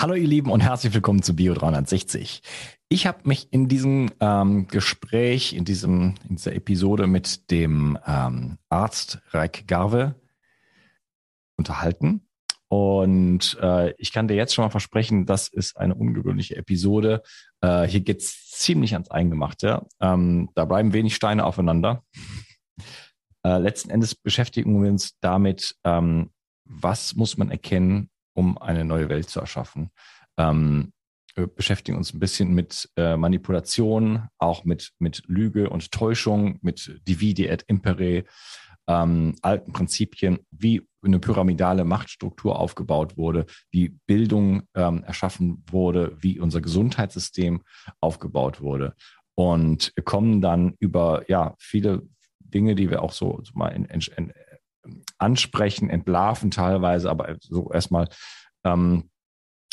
Hallo ihr Lieben und herzlich willkommen zu Bio 360. Ich habe mich in diesem ähm, Gespräch, in, diesem, in dieser Episode mit dem ähm, Arzt Reik Garve unterhalten. Und äh, ich kann dir jetzt schon mal versprechen, das ist eine ungewöhnliche Episode. Äh, hier geht's ziemlich ans Eingemachte. Ähm, da bleiben wenig Steine aufeinander. Äh, letzten Endes beschäftigen wir uns damit, ähm, was muss man erkennen, um eine neue Welt zu erschaffen. Ähm, wir beschäftigen uns ein bisschen mit äh, Manipulation, auch mit, mit Lüge und Täuschung, mit Divide et Impere, ähm, alten Prinzipien, wie eine pyramidale Machtstruktur aufgebaut wurde, wie Bildung ähm, erschaffen wurde, wie unser Gesundheitssystem aufgebaut wurde. Und kommen dann über ja, viele Dinge, die wir auch so, so mal in, in, ansprechen, entlarven teilweise, aber so erstmal ähm,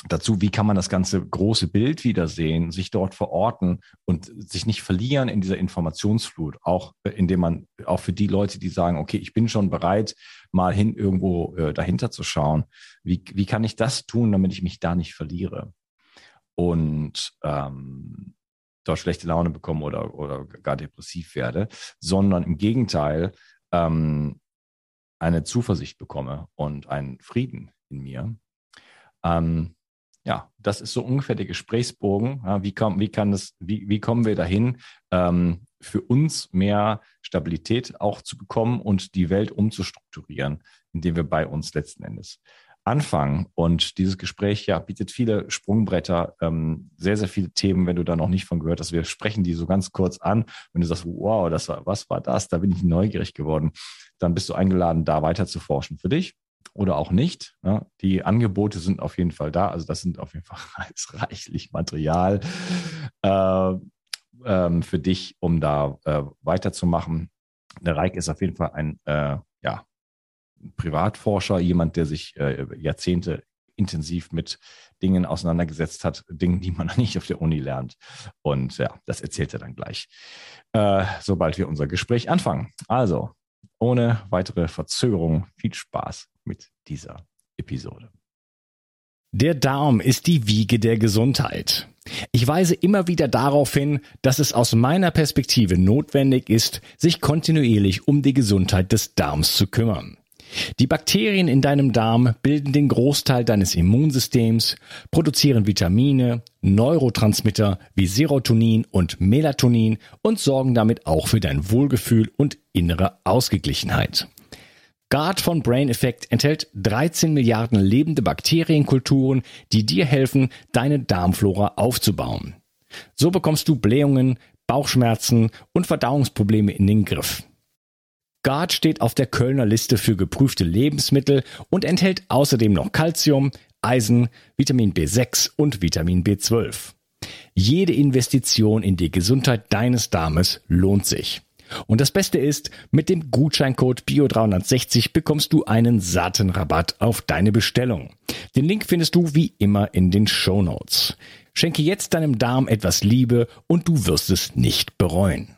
dazu, wie kann man das ganze große Bild wiedersehen, sich dort verorten und sich nicht verlieren in dieser Informationsflut, auch äh, indem man, auch für die Leute, die sagen, okay, ich bin schon bereit, mal hin irgendwo äh, dahinter zu schauen, wie, wie kann ich das tun, damit ich mich da nicht verliere? Und ähm, dort schlechte Laune bekomme oder, oder gar depressiv werde, sondern im Gegenteil ähm, eine Zuversicht bekomme und einen Frieden in mir. Ähm, ja, das ist so ungefähr der Gesprächsbogen. Ja, wie, komm, wie, kann das, wie, wie kommen wir dahin, ähm, für uns mehr Stabilität auch zu bekommen und die Welt umzustrukturieren, indem wir bei uns letzten Endes anfangen. Und dieses Gespräch ja bietet viele Sprungbretter, ähm, sehr, sehr viele Themen, wenn du da noch nicht von gehört hast. Wir sprechen die so ganz kurz an. Wenn du sagst, wow, das war, was war das? Da bin ich neugierig geworden. Dann bist du eingeladen, da weiter zu forschen für dich oder auch nicht. Ja, die Angebote sind auf jeden Fall da. Also das sind auf jeden Fall reichlich Material äh, ähm, für dich, um da äh, weiterzumachen. Der Reik ist auf jeden Fall ein äh, Privatforscher, jemand, der sich äh, Jahrzehnte intensiv mit Dingen auseinandergesetzt hat, Dingen, die man nicht auf der Uni lernt. Und ja, das erzählt er dann gleich, äh, sobald wir unser Gespräch anfangen. Also, ohne weitere Verzögerung, viel Spaß mit dieser Episode. Der Darm ist die Wiege der Gesundheit. Ich weise immer wieder darauf hin, dass es aus meiner Perspektive notwendig ist, sich kontinuierlich um die Gesundheit des Darms zu kümmern. Die Bakterien in deinem Darm bilden den Großteil deines Immunsystems, produzieren Vitamine, Neurotransmitter wie Serotonin und Melatonin und sorgen damit auch für dein Wohlgefühl und innere Ausgeglichenheit. Guard von Brain Effect enthält 13 Milliarden lebende Bakterienkulturen, die dir helfen, deine Darmflora aufzubauen. So bekommst du Blähungen, Bauchschmerzen und Verdauungsprobleme in den Griff. Guard steht auf der Kölner Liste für geprüfte Lebensmittel und enthält außerdem noch Calcium, Eisen, Vitamin B6 und Vitamin B12. Jede Investition in die Gesundheit deines Darmes lohnt sich. Und das Beste ist, mit dem Gutscheincode BIO360 bekommst du einen satten Rabatt auf deine Bestellung. Den Link findest du wie immer in den Show Notes. Schenke jetzt deinem Darm etwas Liebe und du wirst es nicht bereuen.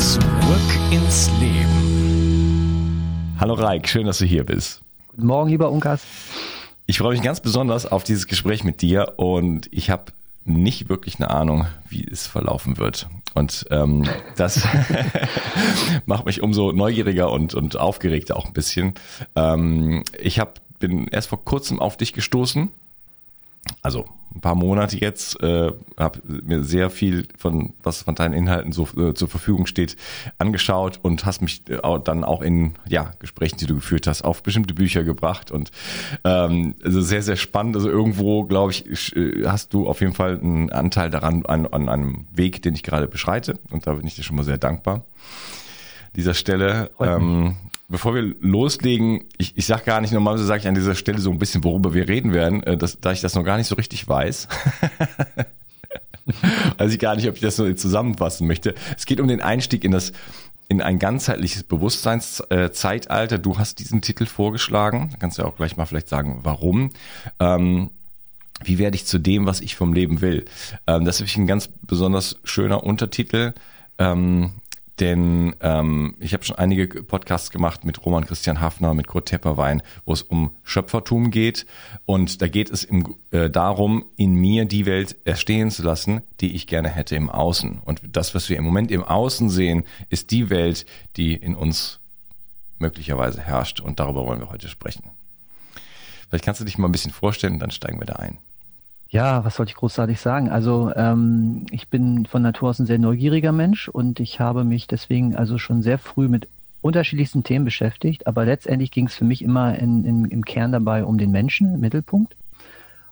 Zurück ins Leben. Hallo Raik, schön, dass du hier bist. Guten Morgen, lieber Unkas. Ich freue mich ganz besonders auf dieses Gespräch mit dir und ich habe nicht wirklich eine Ahnung, wie es verlaufen wird. Und ähm, das macht mich umso neugieriger und, und aufgeregter auch ein bisschen. Ähm, ich hab, bin erst vor kurzem auf dich gestoßen. Also ein paar Monate jetzt, äh, habe mir sehr viel von was von deinen Inhalten so äh, zur Verfügung steht angeschaut und hast mich äh, dann auch in ja Gesprächen, die du geführt hast, auf bestimmte Bücher gebracht und ähm, also sehr sehr spannend. Also irgendwo glaube ich äh, hast du auf jeden Fall einen Anteil daran an, an einem Weg, den ich gerade beschreite und da bin ich dir schon mal sehr dankbar. Dieser Stelle. Ähm, bevor wir loslegen, ich, ich sage gar nicht, normalerweise sage ich an dieser Stelle so ein bisschen, worüber wir reden werden, äh, dass, da ich das noch gar nicht so richtig weiß. also ich gar nicht, ob ich das so zusammenfassen möchte. Es geht um den Einstieg in das in ein ganzheitliches Bewusstseinszeitalter. Du hast diesen Titel vorgeschlagen. Da kannst du ja auch gleich mal vielleicht sagen, warum. Ähm, wie werde ich zu dem, was ich vom Leben will? Ähm, das ist ein ganz besonders schöner Untertitel. Ähm, denn ähm, ich habe schon einige Podcasts gemacht mit Roman Christian Hafner, mit Kurt Tepperwein, wo es um Schöpfertum geht. Und da geht es im, äh, darum, in mir die Welt erstehen zu lassen, die ich gerne hätte im Außen. Und das, was wir im Moment im Außen sehen, ist die Welt, die in uns möglicherweise herrscht. Und darüber wollen wir heute sprechen. Vielleicht kannst du dich mal ein bisschen vorstellen, dann steigen wir da ein. Ja, was soll ich großartig sagen? Also ähm, ich bin von Natur aus ein sehr neugieriger Mensch und ich habe mich deswegen also schon sehr früh mit unterschiedlichsten Themen beschäftigt, aber letztendlich ging es für mich immer in, in, im Kern dabei um den Menschen im Mittelpunkt.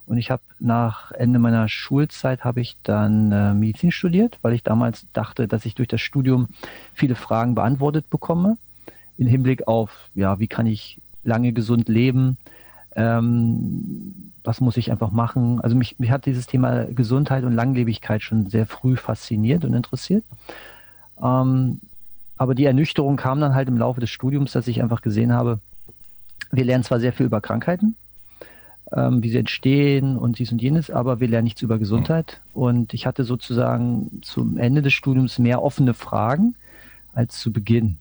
Und ich habe nach Ende meiner Schulzeit habe ich dann äh, Medizin studiert, weil ich damals dachte, dass ich durch das Studium viele Fragen beantwortet bekomme im Hinblick auf, ja, wie kann ich lange gesund leben, ähm, was muss ich einfach machen? Also mich, mich hat dieses Thema Gesundheit und Langlebigkeit schon sehr früh fasziniert und interessiert. Ähm, aber die Ernüchterung kam dann halt im Laufe des Studiums, dass ich einfach gesehen habe, wir lernen zwar sehr viel über Krankheiten, ähm, wie sie entstehen und dies und jenes, aber wir lernen nichts über Gesundheit. Und ich hatte sozusagen zum Ende des Studiums mehr offene Fragen als zu Beginn.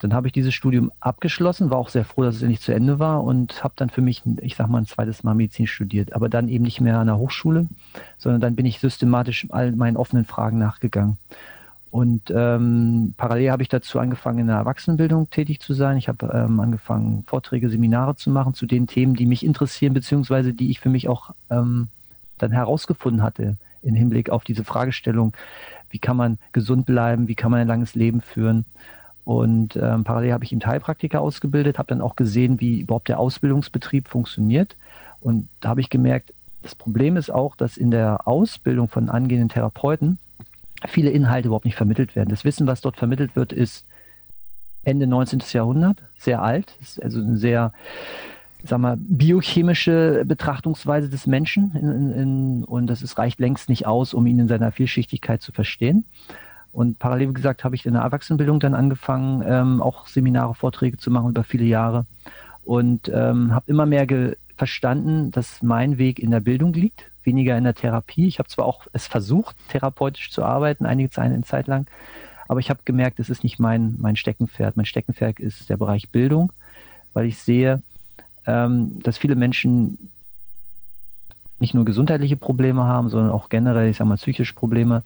Dann habe ich dieses Studium abgeschlossen, war auch sehr froh, dass es endlich zu Ende war und habe dann für mich, ich sag mal, ein zweites Mal Medizin studiert, aber dann eben nicht mehr an der Hochschule, sondern dann bin ich systematisch all meinen offenen Fragen nachgegangen. Und ähm, parallel habe ich dazu angefangen, in der Erwachsenenbildung tätig zu sein. Ich habe ähm, angefangen, Vorträge, Seminare zu machen zu den Themen, die mich interessieren, beziehungsweise die ich für mich auch ähm, dann herausgefunden hatte im Hinblick auf diese Fragestellung, wie kann man gesund bleiben, wie kann man ein langes Leben führen. Und ähm, parallel habe ich ihn Heilpraktiker ausgebildet, habe dann auch gesehen, wie überhaupt der Ausbildungsbetrieb funktioniert. Und da habe ich gemerkt, das Problem ist auch, dass in der Ausbildung von angehenden Therapeuten viele Inhalte überhaupt nicht vermittelt werden. Das Wissen, was dort vermittelt wird, ist Ende 19. Jahrhundert, sehr alt, ist also eine sehr, sag mal, biochemische Betrachtungsweise des Menschen in, in, in, und das ist, reicht längst nicht aus, um ihn in seiner Vielschichtigkeit zu verstehen. Und parallel, gesagt, habe ich in der Erwachsenenbildung dann angefangen, ähm, auch Seminare, Vorträge zu machen über viele Jahre. Und ähm, habe immer mehr verstanden, dass mein Weg in der Bildung liegt, weniger in der Therapie. Ich habe zwar auch es versucht, therapeutisch zu arbeiten, einige Zeit lang, aber ich habe gemerkt, es ist nicht mein, mein Steckenpferd. Mein Steckenpferd ist der Bereich Bildung, weil ich sehe, ähm, dass viele Menschen nicht nur gesundheitliche Probleme haben, sondern auch generell, ich sage mal, psychische Probleme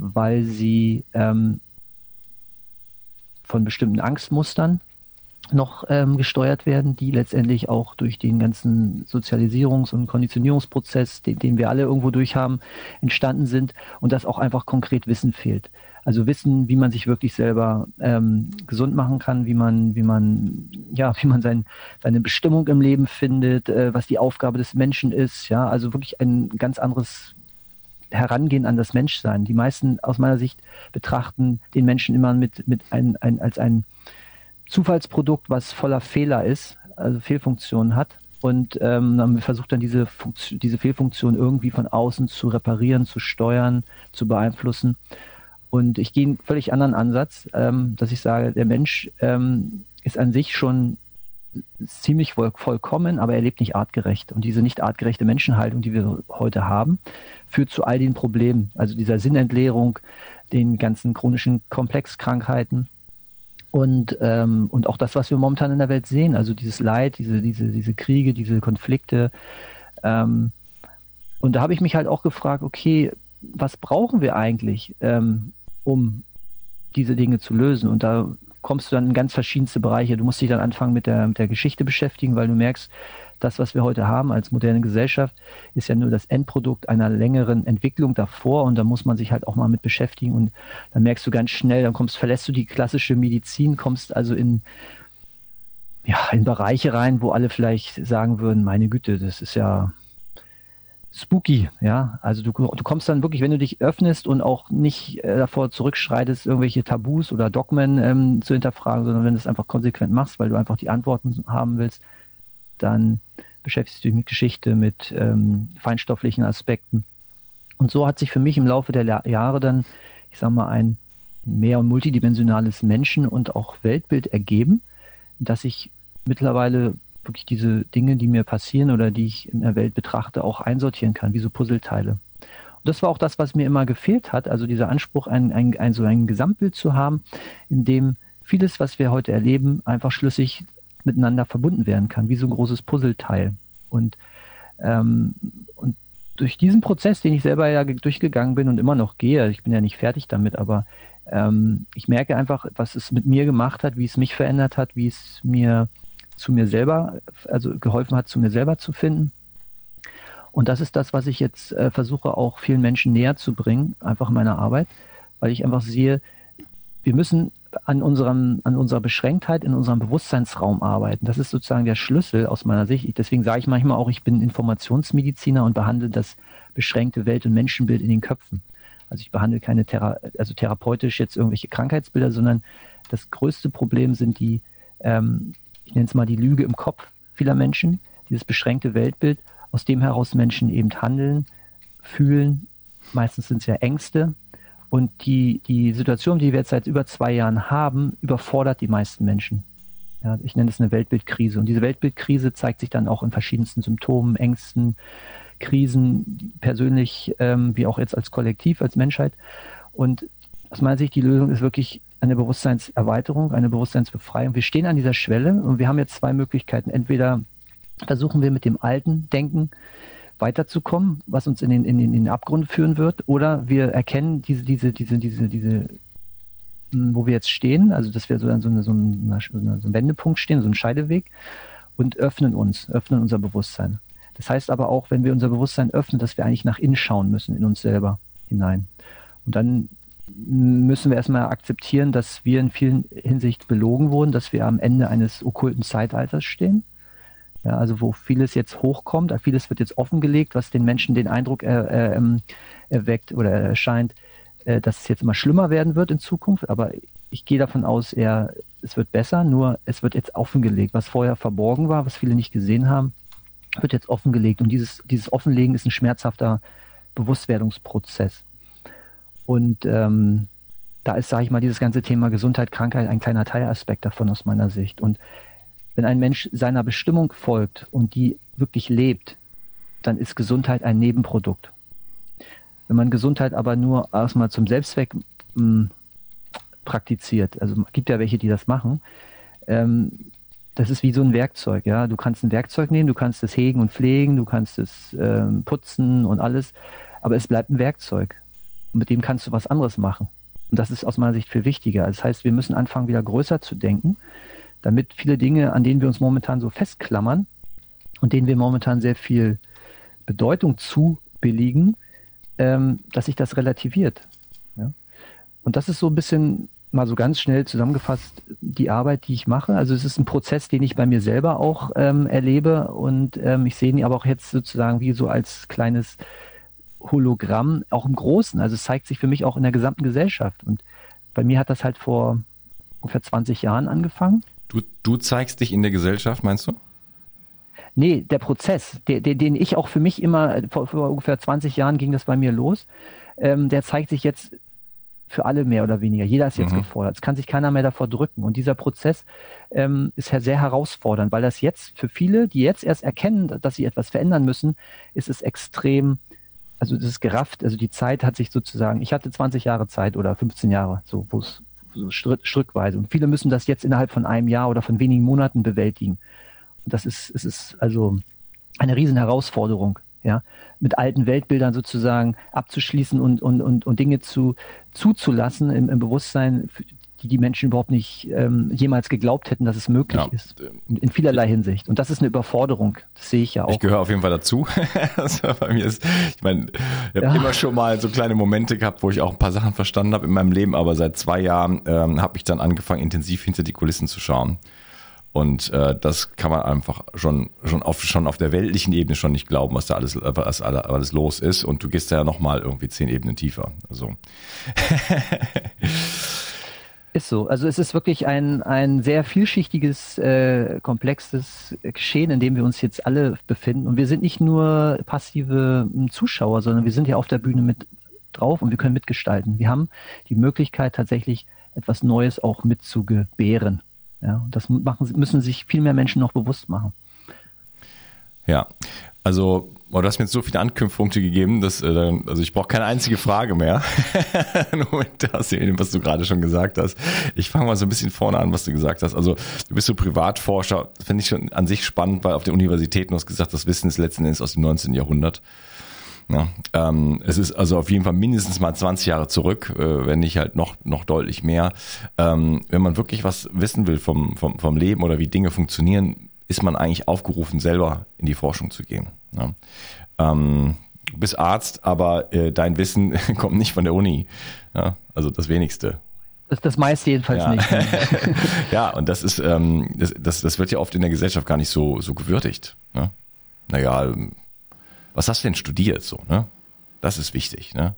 weil sie ähm, von bestimmten Angstmustern noch ähm, gesteuert werden, die letztendlich auch durch den ganzen Sozialisierungs- und Konditionierungsprozess, den, den wir alle irgendwo durch haben, entstanden sind und dass auch einfach konkret Wissen fehlt. Also Wissen, wie man sich wirklich selber ähm, gesund machen kann, wie man, wie man, ja, wie man sein, seine Bestimmung im Leben findet, äh, was die Aufgabe des Menschen ist, ja, also wirklich ein ganz anderes Herangehen an das Menschsein. Die meisten aus meiner Sicht betrachten den Menschen immer mit, mit ein, ein, als ein Zufallsprodukt, was voller Fehler ist, also Fehlfunktionen hat. Und ähm, versucht dann diese, Funktion, diese Fehlfunktion irgendwie von außen zu reparieren, zu steuern, zu beeinflussen. Und ich gehe einen völlig anderen Ansatz, ähm, dass ich sage, der Mensch ähm, ist an sich schon ziemlich voll, vollkommen, aber er lebt nicht artgerecht. Und diese nicht artgerechte Menschenhaltung, die wir heute haben, führt zu all den Problemen, also dieser Sinnentleerung, den ganzen chronischen Komplexkrankheiten und, ähm, und auch das, was wir momentan in der Welt sehen, also dieses Leid, diese, diese, diese Kriege, diese Konflikte. Ähm, und da habe ich mich halt auch gefragt, okay, was brauchen wir eigentlich, ähm, um diese Dinge zu lösen? Und da kommst du dann in ganz verschiedenste Bereiche. Du musst dich dann anfangen mit der, mit der Geschichte beschäftigen, weil du merkst, das, was wir heute haben als moderne Gesellschaft, ist ja nur das Endprodukt einer längeren Entwicklung davor und da muss man sich halt auch mal mit beschäftigen und dann merkst du ganz schnell, dann kommst, verlässt du die klassische Medizin, kommst also in, ja, in Bereiche rein, wo alle vielleicht sagen würden, meine Güte, das ist ja, spooky, ja. Also du, du kommst dann wirklich, wenn du dich öffnest und auch nicht äh, davor zurückschreitest, irgendwelche Tabus oder Dogmen ähm, zu hinterfragen, sondern wenn du es einfach konsequent machst, weil du einfach die Antworten haben willst, dann beschäftigst du dich mit Geschichte, mit ähm, feinstofflichen Aspekten. Und so hat sich für mich im Laufe der Jahre dann, ich sag mal, ein mehr und multidimensionales Menschen- und auch Weltbild ergeben, dass ich mittlerweile wirklich diese Dinge, die mir passieren oder die ich in der Welt betrachte, auch einsortieren kann, wie so Puzzleteile. Und das war auch das, was mir immer gefehlt hat, also dieser Anspruch, ein, ein, ein, so ein Gesamtbild zu haben, in dem vieles, was wir heute erleben, einfach schlüssig miteinander verbunden werden kann, wie so ein großes Puzzleteil. Und, ähm, und durch diesen Prozess, den ich selber ja durchgegangen bin und immer noch gehe, ich bin ja nicht fertig damit, aber ähm, ich merke einfach, was es mit mir gemacht hat, wie es mich verändert hat, wie es mir zu mir selber, also geholfen hat, zu mir selber zu finden. Und das ist das, was ich jetzt äh, versuche, auch vielen Menschen näher zu bringen, einfach in meiner Arbeit, weil ich einfach sehe, wir müssen an unserem, an unserer Beschränktheit in unserem Bewusstseinsraum arbeiten. Das ist sozusagen der Schlüssel aus meiner Sicht. Deswegen sage ich manchmal auch, ich bin Informationsmediziner und behandle das beschränkte Welt- und Menschenbild in den Köpfen. Also ich behandle keine Thera also therapeutisch jetzt irgendwelche Krankheitsbilder, sondern das größte Problem sind die ähm, ich nenne es mal die Lüge im Kopf vieler Menschen, dieses beschränkte Weltbild, aus dem heraus Menschen eben handeln, fühlen. Meistens sind es ja Ängste. Und die, die Situation, die wir jetzt seit über zwei Jahren haben, überfordert die meisten Menschen. Ja, ich nenne es eine Weltbildkrise. Und diese Weltbildkrise zeigt sich dann auch in verschiedensten Symptomen, Ängsten, Krisen, persönlich ähm, wie auch jetzt als Kollektiv, als Menschheit. Und aus meiner Sicht, die Lösung ist wirklich eine Bewusstseinserweiterung, eine Bewusstseinsbefreiung. Wir stehen an dieser Schwelle und wir haben jetzt zwei Möglichkeiten. Entweder versuchen wir mit dem alten Denken weiterzukommen, was uns in den, in den, in den Abgrund führen wird, oder wir erkennen diese, diese, diese, diese, diese, hm, wo wir jetzt stehen, also dass wir so an so, eine, so, eine, so einem Wendepunkt stehen, so ein Scheideweg und öffnen uns, öffnen unser Bewusstsein. Das heißt aber auch, wenn wir unser Bewusstsein öffnen, dass wir eigentlich nach innen schauen müssen, in uns selber hinein. Und dann müssen wir erstmal akzeptieren, dass wir in vielen Hinsicht belogen wurden, dass wir am Ende eines okkulten Zeitalters stehen. Ja, also wo vieles jetzt hochkommt, vieles wird jetzt offengelegt, was den Menschen den Eindruck er, er, ähm, erweckt oder erscheint, äh, dass es jetzt immer schlimmer werden wird in Zukunft. Aber ich gehe davon aus, eher, es wird besser, nur es wird jetzt offengelegt. Was vorher verborgen war, was viele nicht gesehen haben, wird jetzt offengelegt. Und dieses, dieses Offenlegen ist ein schmerzhafter Bewusstwerdungsprozess. Und ähm, da ist, sage ich mal, dieses ganze Thema Gesundheit, Krankheit ein kleiner Teilaspekt davon aus meiner Sicht. Und wenn ein Mensch seiner Bestimmung folgt und die wirklich lebt, dann ist Gesundheit ein Nebenprodukt. Wenn man Gesundheit aber nur erstmal zum Selbstzweck hm, praktiziert, also gibt ja welche, die das machen, ähm, das ist wie so ein Werkzeug, ja. Du kannst ein Werkzeug nehmen, du kannst es hegen und pflegen, du kannst es ähm, putzen und alles, aber es bleibt ein Werkzeug. Und mit dem kannst du was anderes machen. Und das ist aus meiner Sicht viel wichtiger. Das heißt, wir müssen anfangen, wieder größer zu denken, damit viele Dinge, an denen wir uns momentan so festklammern und denen wir momentan sehr viel Bedeutung zubilligen, ähm, dass sich das relativiert. Ja? Und das ist so ein bisschen mal so ganz schnell zusammengefasst die Arbeit, die ich mache. Also es ist ein Prozess, den ich bei mir selber auch ähm, erlebe und ähm, ich sehe ihn aber auch jetzt sozusagen wie so als kleines Hologramm, auch im Großen. Also es zeigt sich für mich auch in der gesamten Gesellschaft. Und bei mir hat das halt vor ungefähr 20 Jahren angefangen. Du, du zeigst dich in der Gesellschaft, meinst du? Nee, der Prozess, der, der, den ich auch für mich immer, vor, vor ungefähr 20 Jahren ging das bei mir los, ähm, der zeigt sich jetzt für alle mehr oder weniger. Jeder ist jetzt mhm. gefordert. Es kann sich keiner mehr davor drücken. Und dieser Prozess ähm, ist sehr herausfordernd, weil das jetzt für viele, die jetzt erst erkennen, dass sie etwas verändern müssen, ist es extrem also das ist gerafft, also die Zeit hat sich sozusagen, ich hatte 20 Jahre Zeit oder 15 Jahre, so, wo es so schrittweise. Und viele müssen das jetzt innerhalb von einem Jahr oder von wenigen Monaten bewältigen. Und das ist, es ist also eine riesen Herausforderung, ja, mit alten Weltbildern sozusagen abzuschließen und, und, und, und Dinge zu, zuzulassen im, im Bewusstsein, die die Menschen überhaupt nicht ähm, jemals geglaubt hätten, dass es möglich ja. ist. In, in, vielerlei Hinsicht. Und das ist eine Überforderung. Das sehe ich ja auch. Ich gehöre auf jeden Fall dazu. also bei mir ist, ich meine, ich habe ja. immer schon mal so kleine Momente gehabt, wo ich auch ein paar Sachen verstanden habe in meinem Leben, aber seit zwei Jahren ähm, habe ich dann angefangen, intensiv hinter die Kulissen zu schauen. Und äh, das kann man einfach schon schon auf schon auf der weltlichen Ebene schon nicht glauben, was da alles was alles los ist. Und du gehst da ja noch mal irgendwie zehn Ebenen tiefer. Also Ist so. Also es ist wirklich ein, ein sehr vielschichtiges, äh, komplexes Geschehen, in dem wir uns jetzt alle befinden. Und wir sind nicht nur passive hm, Zuschauer, sondern wir sind ja auf der Bühne mit drauf und wir können mitgestalten. Wir haben die Möglichkeit tatsächlich etwas Neues auch mitzugebären. Ja, das machen, müssen sich viel mehr Menschen noch bewusst machen. Ja, also Oh, du hast mir jetzt so viele Anknüpfpunkte gegeben, dass äh, also ich brauche keine einzige Frage mehr. Nur mit das, was du gerade schon gesagt hast. Ich fange mal so ein bisschen vorne an, was du gesagt hast. Also du bist so Privatforscher, finde ich schon an sich spannend, weil auf der Universität, du hast gesagt, das Wissen ist letzten Endes aus dem 19. Jahrhundert. Ja, ähm, es ist also auf jeden Fall mindestens mal 20 Jahre zurück, äh, wenn nicht halt noch noch deutlich mehr. Ähm, wenn man wirklich was wissen will vom, vom, vom Leben oder wie Dinge funktionieren, ist man eigentlich aufgerufen, selber in die Forschung zu gehen. Ja. Ähm, du bist Arzt, aber äh, dein Wissen kommt nicht von der Uni. Ja, also das wenigste. Das, das meiste jedenfalls ja. nicht. ja, und das ist, ähm, das, das, das wird ja oft in der Gesellschaft gar nicht so, so gewürdigt. Ne? Naja, was hast du denn studiert so, ne? Das ist wichtig, ne?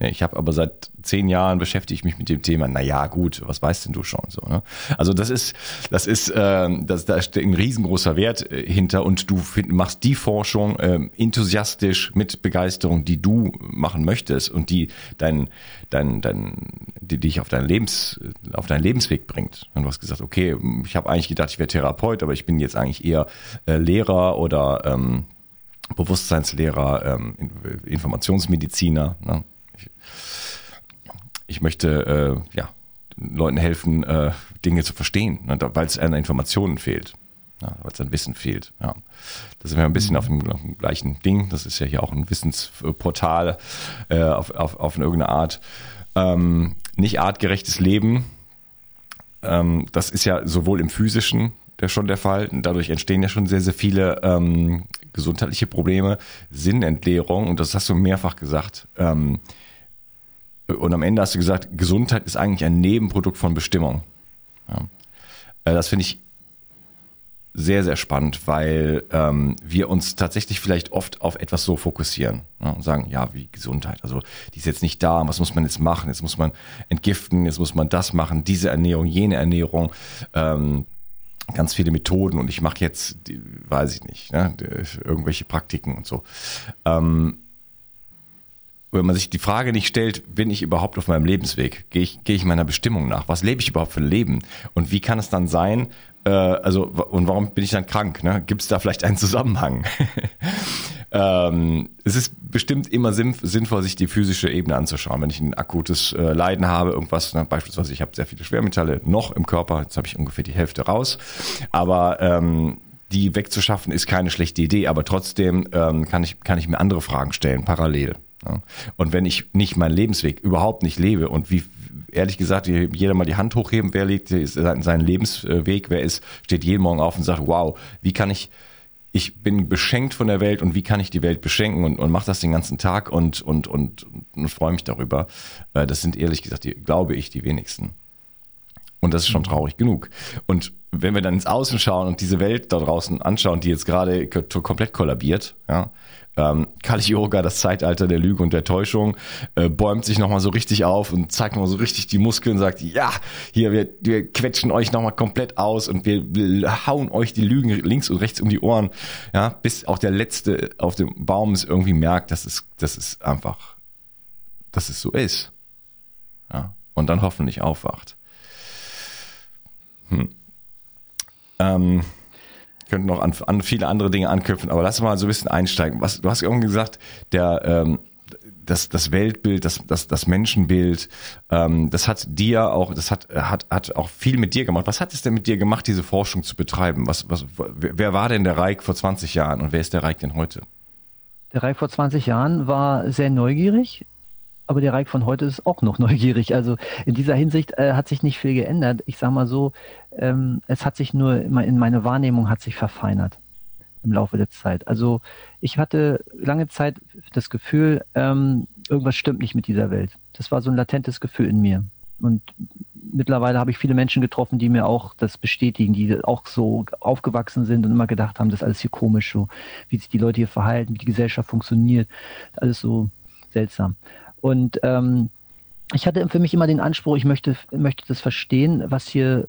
Ich habe aber seit zehn Jahren beschäftige ich mich mit dem Thema. Na ja, gut, was weißt denn du schon so? Ne? Also das ist, das ist, äh, das, da steht ein riesengroßer Wert äh, hinter und du find, machst die Forschung äh, enthusiastisch mit Begeisterung, die du machen möchtest und die dein, dein, dein, die dich auf deinen Lebens, auf deinen Lebensweg bringt. Und du hast gesagt, okay, ich habe eigentlich gedacht, ich wäre Therapeut, aber ich bin jetzt eigentlich eher äh, Lehrer oder ähm, Bewusstseinslehrer, ähm, Informationsmediziner. Ne? Ich, möchte äh, ja, Leuten helfen, äh, Dinge zu verstehen, ne, weil es an Informationen fehlt. Ja, weil es an Wissen fehlt. Ja. Da sind wir ein bisschen auf dem, auf dem, gleichen Ding. Das ist ja hier auch ein Wissensportal äh, auf, auf, auf irgendeine Art. Ähm, nicht artgerechtes Leben. Ähm, das ist ja sowohl im physischen der schon der Fall. Und dadurch entstehen ja schon sehr, sehr viele ähm, gesundheitliche Probleme, Sinnentleerung. Und das hast du mehrfach gesagt. Ähm, und am Ende hast du gesagt, Gesundheit ist eigentlich ein Nebenprodukt von Bestimmung. Ja. Äh, das finde ich sehr, sehr spannend, weil ähm, wir uns tatsächlich vielleicht oft auf etwas so fokussieren ja, und sagen, ja, wie Gesundheit. Also die ist jetzt nicht da, was muss man jetzt machen? Jetzt muss man entgiften, jetzt muss man das machen, diese Ernährung, jene Ernährung. Ähm, ganz viele Methoden und ich mache jetzt, weiß ich nicht, ne, irgendwelche Praktiken und so. Ähm, wenn man sich die Frage nicht stellt, bin ich überhaupt auf meinem Lebensweg? Gehe ich, gehe ich meiner Bestimmung nach? Was lebe ich überhaupt für ein Leben? Und wie kann es dann sein, äh, also, und warum bin ich dann krank? Ne? Gibt es da vielleicht einen Zusammenhang? ähm, es ist bestimmt immer sinnvoll, sich die physische Ebene anzuschauen. Wenn ich ein akutes äh, Leiden habe, irgendwas, ne, beispielsweise ich habe sehr viele Schwermetalle noch im Körper, jetzt habe ich ungefähr die Hälfte raus, aber ähm, die wegzuschaffen ist keine schlechte Idee, aber trotzdem ähm, kann, ich, kann ich mir andere Fragen stellen, parallel. Und wenn ich nicht meinen Lebensweg überhaupt nicht lebe und wie ehrlich gesagt, jeder mal die Hand hochheben, wer legt seinen Lebensweg, wer ist, steht jeden Morgen auf und sagt, wow, wie kann ich, ich bin beschenkt von der Welt und wie kann ich die Welt beschenken und, und mache das den ganzen Tag und, und, und, und freue mich darüber. Äh, das sind ehrlich gesagt, die, glaube ich, die wenigsten. Und das ist schon traurig genug. Und wenn wir dann ins Außen schauen und diese Welt da draußen anschauen, die jetzt gerade komplett kollabiert, ja, ähm, Kali Yoga, das Zeitalter der Lüge und der Täuschung, äh, bäumt sich nochmal so richtig auf und zeigt nochmal so richtig die Muskeln und sagt, ja, hier, wir, wir quetschen euch nochmal komplett aus und wir, wir hauen euch die Lügen links und rechts um die Ohren, ja, bis auch der Letzte auf dem Baum es irgendwie merkt, dass es, dass es einfach, dass es so ist. Ja, und dann hoffentlich aufwacht. Hm. Ähm, könnten noch an, an viele andere Dinge anknüpfen, aber lass mal so ein bisschen einsteigen. Was, du hast irgendwie gesagt, der, ähm, das, das Weltbild, das, das, das Menschenbild, ähm, das hat dir auch, das hat, hat, hat auch viel mit dir gemacht. Was hat es denn mit dir gemacht, diese Forschung zu betreiben? Was, was, wer war denn der Reich vor 20 Jahren und wer ist der Reich denn heute? Der Reich vor 20 Jahren war sehr neugierig, aber der Reich von heute ist auch noch neugierig. Also in dieser Hinsicht äh, hat sich nicht viel geändert. Ich sage mal so, ähm, es hat sich nur in meine Wahrnehmung hat sich verfeinert im Laufe der Zeit. Also ich hatte lange Zeit das Gefühl, ähm, irgendwas stimmt nicht mit dieser Welt. Das war so ein latentes Gefühl in mir. Und mittlerweile habe ich viele Menschen getroffen, die mir auch das bestätigen, die auch so aufgewachsen sind und immer gedacht haben, das ist alles hier komisch, so wie sich die Leute hier verhalten, wie die Gesellschaft funktioniert, alles so seltsam. Und ähm, ich hatte für mich immer den Anspruch, ich möchte, möchte das verstehen, was hier,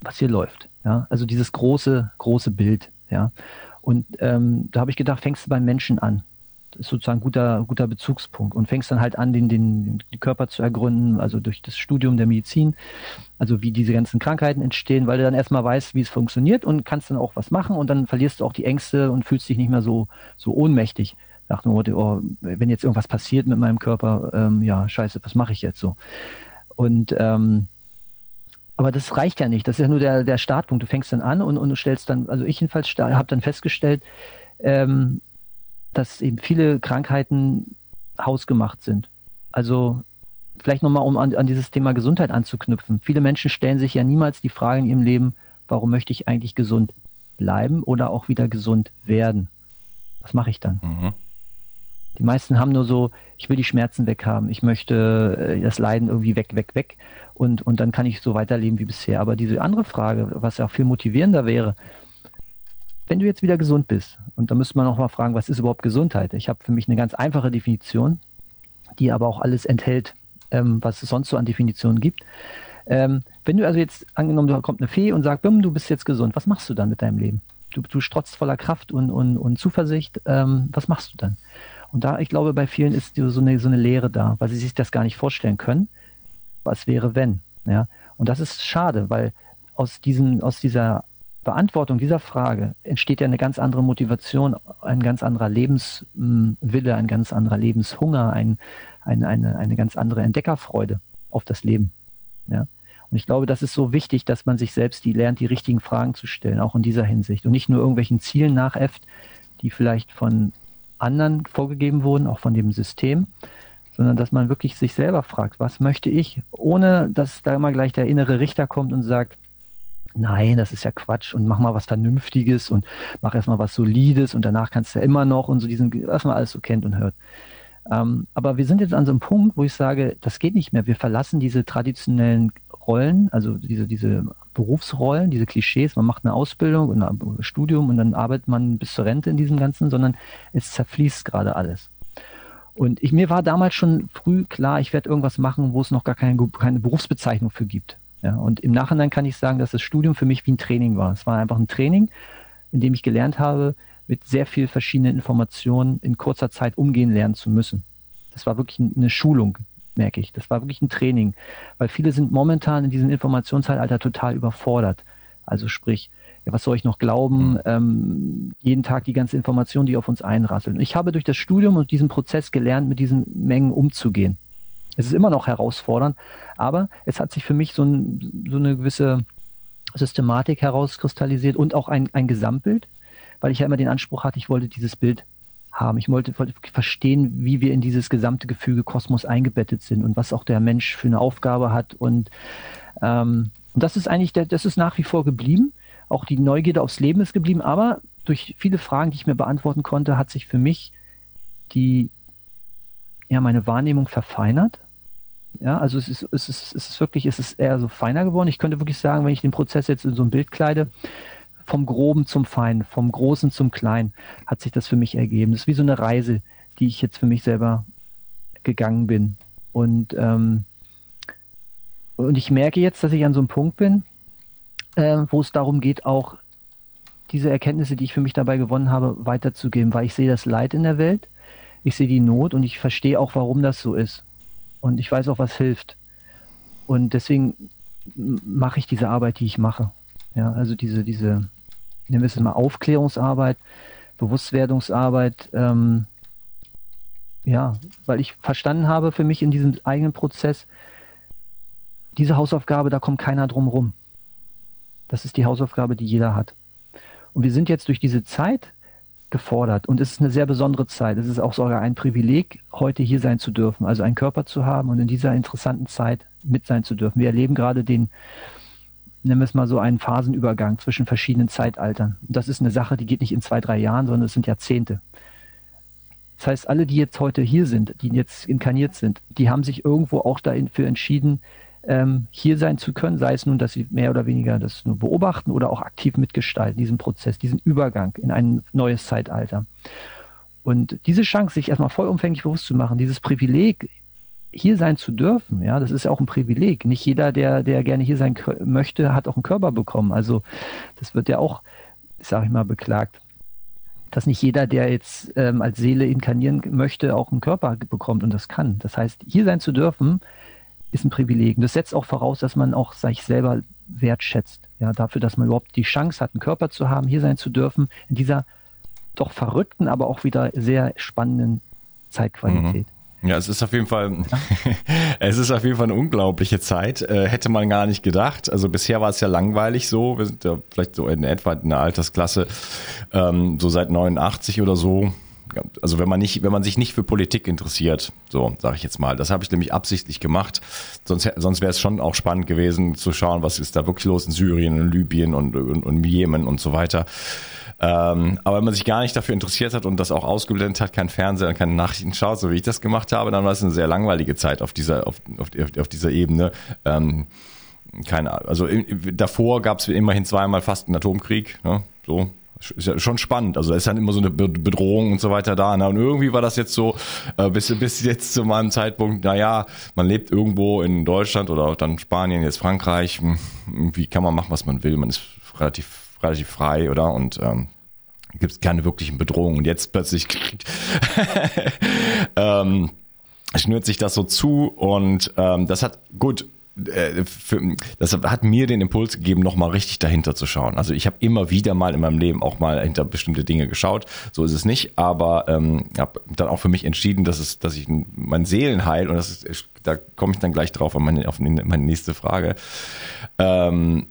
was hier läuft. Ja, also dieses große, große Bild. Ja, und ähm, da habe ich gedacht, fängst du beim Menschen an. Das ist sozusagen ein guter, guter Bezugspunkt und fängst dann halt an, den, den, den Körper zu ergründen, also durch das Studium der Medizin, also wie diese ganzen Krankheiten entstehen, weil du dann erstmal weißt, wie es funktioniert und kannst dann auch was machen und dann verlierst du auch die Ängste und fühlst dich nicht mehr so, so ohnmächtig nach dem Motto, oh, wenn jetzt irgendwas passiert mit meinem Körper, ähm, ja, scheiße, was mache ich jetzt so? Und ähm, aber das reicht ja nicht. Das ist ja nur der, der Startpunkt. Du fängst dann an und, und stellst dann, also ich jedenfalls habe dann festgestellt, ähm, dass eben viele Krankheiten hausgemacht sind. Also vielleicht nochmal, um an, an dieses Thema Gesundheit anzuknüpfen. Viele Menschen stellen sich ja niemals die Frage in ihrem Leben, warum möchte ich eigentlich gesund bleiben oder auch wieder gesund werden? Was mache ich dann? Mhm. Die meisten haben nur so, ich will die Schmerzen weghaben, ich möchte äh, das Leiden irgendwie weg, weg, weg und, und dann kann ich so weiterleben wie bisher. Aber diese andere Frage, was ja auch viel motivierender wäre, wenn du jetzt wieder gesund bist, und da müsste man auch mal fragen, was ist überhaupt Gesundheit? Ich habe für mich eine ganz einfache Definition, die aber auch alles enthält, ähm, was es sonst so an Definitionen gibt. Ähm, wenn du also jetzt angenommen, da kommt eine Fee und sagt, du bist jetzt gesund, was machst du dann mit deinem Leben? Du, du strotzt voller Kraft und, und, und Zuversicht. Ähm, was machst du dann? Und da, ich glaube, bei vielen ist so eine, so eine Leere da, weil sie sich das gar nicht vorstellen können. Was wäre, wenn? Ja. Und das ist schade, weil aus diesem, aus dieser Beantwortung dieser Frage entsteht ja eine ganz andere Motivation, ein ganz anderer Lebenswille, ein ganz anderer Lebenshunger, ein, ein, eine, eine ganz andere Entdeckerfreude auf das Leben. Ja. Und ich glaube, das ist so wichtig, dass man sich selbst die lernt, die richtigen Fragen zu stellen, auch in dieser Hinsicht. Und nicht nur irgendwelchen Zielen nachäfft, die vielleicht von anderen vorgegeben wurden, auch von dem System, sondern dass man wirklich sich selber fragt, was möchte ich, ohne dass da immer gleich der innere Richter kommt und sagt, nein, das ist ja Quatsch und mach mal was Vernünftiges und mach erstmal was Solides und danach kannst du ja immer noch und so diesen, was man alles so kennt und hört. Ähm, aber wir sind jetzt an so einem Punkt, wo ich sage, das geht nicht mehr. Wir verlassen diese traditionellen Rollen, also diese, diese Berufsrollen, diese Klischees, man macht eine Ausbildung und ein Studium und dann arbeitet man bis zur Rente in diesem Ganzen, sondern es zerfließt gerade alles. Und ich, mir war damals schon früh klar, ich werde irgendwas machen, wo es noch gar keine, keine Berufsbezeichnung für gibt. Ja, und im Nachhinein kann ich sagen, dass das Studium für mich wie ein Training war. Es war einfach ein Training, in dem ich gelernt habe, mit sehr viel verschiedenen Informationen in kurzer Zeit umgehen lernen zu müssen. Das war wirklich eine Schulung, merke ich. Das war wirklich ein Training, weil viele sind momentan in diesem Informationszeitalter total überfordert. Also sprich, ja, was soll ich noch glauben? Mhm. Ähm, jeden Tag die ganze Information, die auf uns einrasseln. Ich habe durch das Studium und diesen Prozess gelernt, mit diesen Mengen umzugehen. Es ist immer noch herausfordernd, aber es hat sich für mich so, ein, so eine gewisse Systematik herauskristallisiert und auch ein, ein Gesamtbild, weil ich ja immer den Anspruch hatte, ich wollte dieses Bild haben. Ich wollte, wollte verstehen, wie wir in dieses gesamte Gefüge Kosmos eingebettet sind und was auch der Mensch für eine Aufgabe hat. Und, ähm, und das ist eigentlich, der, das ist nach wie vor geblieben. Auch die Neugierde aufs Leben ist geblieben. Aber durch viele Fragen, die ich mir beantworten konnte, hat sich für mich die, ja, meine Wahrnehmung verfeinert. Ja, also es ist, es ist, es ist wirklich, es ist eher so feiner geworden. Ich könnte wirklich sagen, wenn ich den Prozess jetzt in so ein Bild kleide, vom Groben zum Feinen, vom Großen zum Kleinen hat sich das für mich ergeben. Das ist wie so eine Reise, die ich jetzt für mich selber gegangen bin. Und, ähm, und ich merke jetzt, dass ich an so einem Punkt bin, äh, wo es darum geht, auch diese Erkenntnisse, die ich für mich dabei gewonnen habe, weiterzugeben, weil ich sehe das Leid in der Welt, ich sehe die Not und ich verstehe auch, warum das so ist. Und ich weiß auch, was hilft. Und deswegen mache ich diese Arbeit, die ich mache. Ja, also diese, diese, nehmen wir es mal Aufklärungsarbeit, Bewusstwerdungsarbeit, ähm, ja, weil ich verstanden habe für mich in diesem eigenen Prozess, diese Hausaufgabe, da kommt keiner drum rum. Das ist die Hausaufgabe, die jeder hat. Und wir sind jetzt durch diese Zeit gefordert. Und es ist eine sehr besondere Zeit. Es ist auch sogar ein Privileg, heute hier sein zu dürfen, also einen Körper zu haben und in dieser interessanten Zeit mit sein zu dürfen. Wir erleben gerade den, nennen wir es mal so, einen Phasenübergang zwischen verschiedenen Zeitaltern. Und das ist eine Sache, die geht nicht in zwei, drei Jahren, sondern es sind Jahrzehnte. Das heißt, alle, die jetzt heute hier sind, die jetzt inkarniert sind, die haben sich irgendwo auch dafür entschieden, ähm, hier sein zu können, sei es nun, dass sie mehr oder weniger das nur beobachten oder auch aktiv mitgestalten, diesen Prozess, diesen Übergang in ein neues Zeitalter. Und diese Chance, sich erstmal vollumfänglich bewusst zu machen, dieses Privileg, hier sein zu dürfen, ja, das ist ja auch ein Privileg. Nicht jeder, der, der gerne hier sein möchte, hat auch einen Körper bekommen. Also das wird ja auch, sag ich mal, beklagt dass nicht jeder, der jetzt ähm, als Seele inkarnieren möchte, auch einen Körper bekommt und das kann. Das heißt, hier sein zu dürfen, ist ein Privileg. Und das setzt auch voraus, dass man auch sich selber wertschätzt. Ja, dafür, dass man überhaupt die Chance hat, einen Körper zu haben, hier sein zu dürfen, in dieser doch verrückten, aber auch wieder sehr spannenden Zeitqualität. Mhm. Ja, es ist auf jeden Fall, es ist auf jeden Fall eine unglaubliche Zeit. Äh, hätte man gar nicht gedacht. Also bisher war es ja langweilig so. Wir sind ja vielleicht so in etwa in der Altersklasse, ähm, so seit 89 oder so. Also wenn man nicht, wenn man sich nicht für Politik interessiert, so sage ich jetzt mal, das habe ich nämlich absichtlich gemacht. Sonst, sonst wäre es schon auch spannend gewesen zu schauen, was ist da wirklich los in Syrien, in Libyen und, und, und Jemen und so weiter. Ähm, aber wenn man sich gar nicht dafür interessiert hat und das auch ausgeblendet hat, kein Fernseher und keine Nachrichten schaut, so wie ich das gemacht habe, dann war es eine sehr langweilige Zeit auf dieser, auf, auf, auf dieser Ebene. Ähm, keine, also davor gab es immerhin zweimal fast einen Atomkrieg, ne? so schon spannend. Also da ist dann immer so eine Bedrohung und so weiter da. Ne? Und irgendwie war das jetzt so, äh, bis, bis jetzt zu meinem Zeitpunkt, naja, man lebt irgendwo in Deutschland oder dann Spanien, jetzt Frankreich. Hm, irgendwie kann man machen, was man will. Man ist relativ relativ frei, oder? Und ähm, gibt es keine wirklichen Bedrohungen. Und jetzt plötzlich ähm, schnürt sich das so zu und ähm, das hat gut äh, für, das hat mir den Impuls gegeben, nochmal richtig dahinter zu schauen. Also ich habe immer wieder mal in meinem Leben auch mal hinter bestimmte Dinge geschaut. So ist es nicht, aber ähm, habe dann auch für mich entschieden, dass es, dass ich mein Seelenheil und das ist, da komme ich dann gleich drauf auf meine, auf meine nächste Frage. Ähm,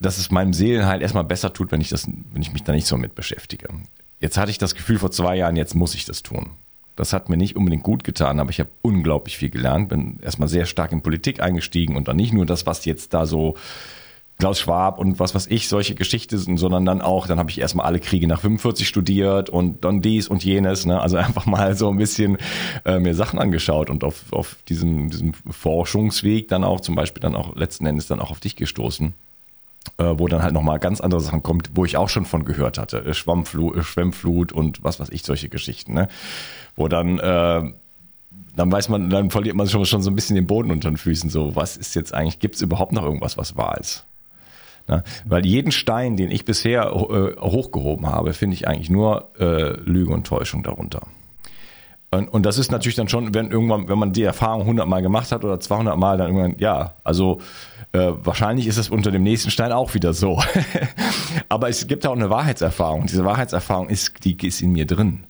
dass es meinem Seelenheil erstmal besser tut, wenn ich das, wenn ich mich da nicht so mit beschäftige. Jetzt hatte ich das Gefühl vor zwei Jahren, jetzt muss ich das tun. Das hat mir nicht unbedingt gut getan, aber ich habe unglaublich viel gelernt, bin erstmal sehr stark in Politik eingestiegen und dann nicht nur das, was jetzt da so Klaus Schwab und was was ich, solche Geschichten sind, sondern dann auch, dann habe ich erstmal alle Kriege nach 45 studiert und dann dies und jenes, ne? also einfach mal so ein bisschen äh, mir Sachen angeschaut und auf, auf diesem, diesem Forschungsweg dann auch zum Beispiel dann auch letzten Endes dann auch auf dich gestoßen wo dann halt nochmal ganz andere Sachen kommt, wo ich auch schon von gehört hatte. Äh, Schwammflut, äh, Schwemmflut und was weiß ich, solche Geschichten, ne? Wo dann, äh, dann weiß man, dann verliert man schon, schon so ein bisschen den Boden unter den Füßen. So, was ist jetzt eigentlich, gibt es überhaupt noch irgendwas, was wahr ist? Ne? Weil jeden Stein, den ich bisher äh, hochgehoben habe, finde ich eigentlich nur äh, Lüge und Täuschung darunter. Und, und das ist natürlich dann schon, wenn irgendwann, wenn man die Erfahrung 100 Mal gemacht hat oder 200 Mal, dann irgendwann, ja, also äh, wahrscheinlich ist es unter dem nächsten Stein auch wieder so. Aber es gibt auch eine Wahrheitserfahrung. Diese Wahrheitserfahrung ist, die ist in mir drin.